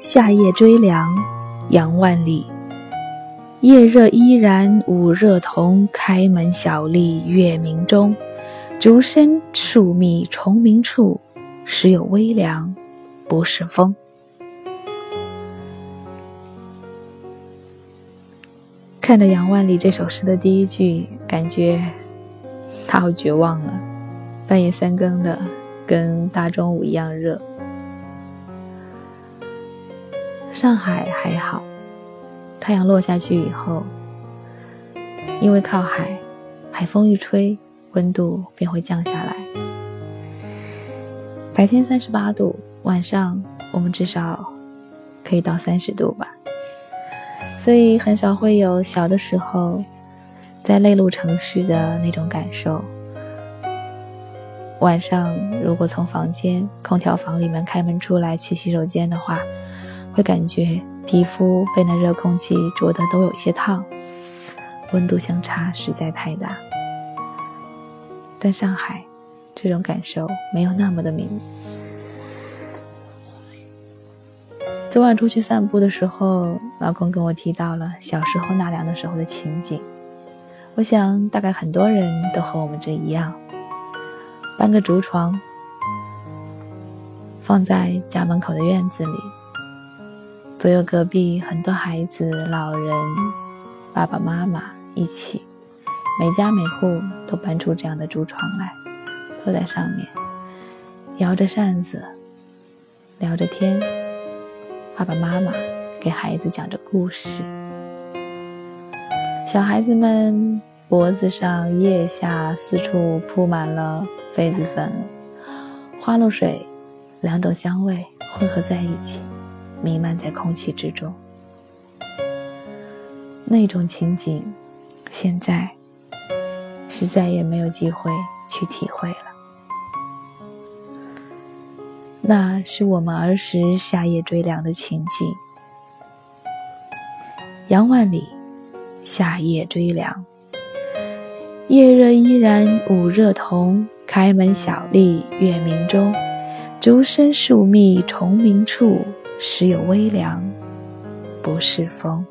夏夜追凉，杨万里。夜热依然午热同，开门小立月明中。竹深树密虫鸣处，时有微凉，不是风。看着杨万里这首诗的第一句，感觉他好绝望了。半夜三更的，跟大中午一样热。上海还好。太阳落下去以后，因为靠海，海风一吹，温度便会降下来。白天三十八度，晚上我们至少可以到三十度吧。所以很少会有小的时候在内陆城市的那种感受。晚上如果从房间空调房里面开门出来去洗手间的话，会感觉。皮肤被那热空气灼得都有些烫，温度相差实在太大。但上海这种感受没有那么的明。昨晚出去散步的时候，老公跟我提到了小时候纳凉的时候的情景。我想大概很多人都和我们这一样，搬个竹床放在家门口的院子里。左右隔壁很多孩子、老人、爸爸妈妈一起，每家每户都搬出这样的竹床来，坐在上面，摇着扇子，聊着天。爸爸妈妈给孩子讲着故事，小孩子们脖子上、腋下四处铺满了痱子粉，花露水两种香味混合在一起。弥漫在空气之中，那种情景，现在是再也没有机会去体会了。那是我们儿时夏夜追凉的情景。杨万里，夏夜追凉。夜热依然午热同，开门小立月明中。竹深树密虫鸣处。时有微凉，不是风。